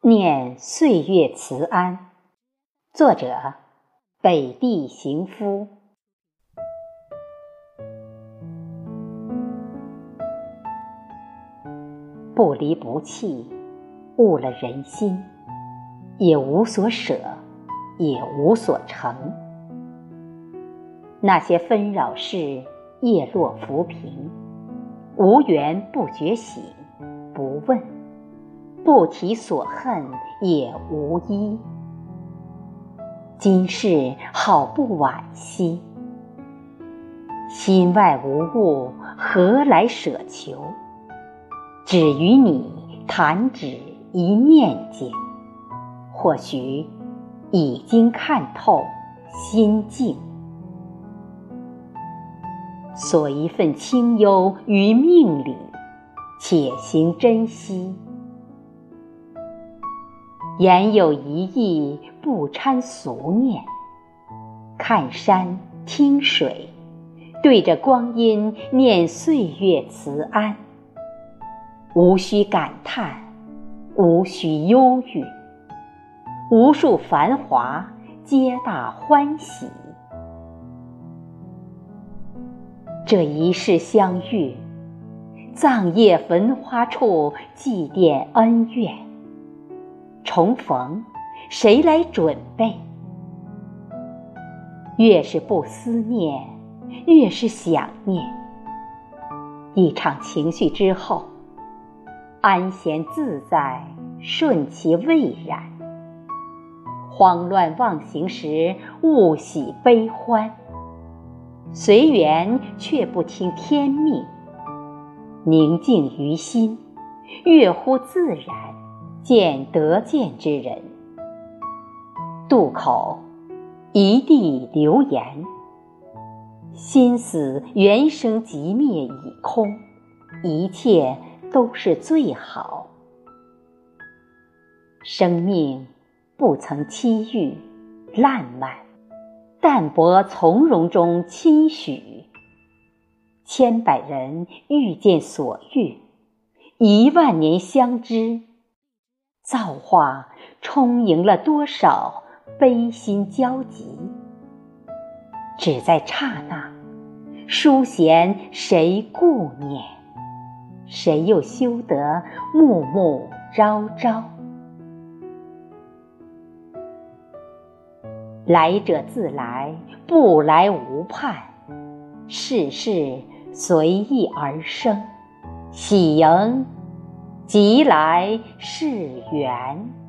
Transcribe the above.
念岁月慈安，作者北地行夫。不离不弃，悟了人心，也无所舍，也无所成。那些纷扰事，叶落浮萍，无缘不觉醒，不问，不提所恨也无依。今世好不惋惜，心外无物，何来舍求？只与你弹指一念间，或许已经看透心境。锁一份清幽于命里，且行珍惜。言有一意，不掺俗念。看山听水，对着光阴念岁月慈安。无需感叹，无需忧郁，无数繁华，皆大欢喜。这一世相遇，葬业焚花处，祭奠恩怨。重逢，谁来准备？越是不思念，越是想念。一场情绪之后。安闲自在，顺其未然。慌乱忘形时，勿喜悲欢。随缘却不听天命。宁静于心，悦乎自然，见得见之人。渡口，一地流言。心思原生即灭已空，一切。都是最好。生命不曾期遇烂漫，淡泊从容中期许。千百人遇见所遇，一万年相知，造化充盈了多少悲心交集？只在刹那，书闲谁顾念？谁又修得暮暮朝朝？来者自来，不来无盼。世事随意而生，喜迎即来是缘。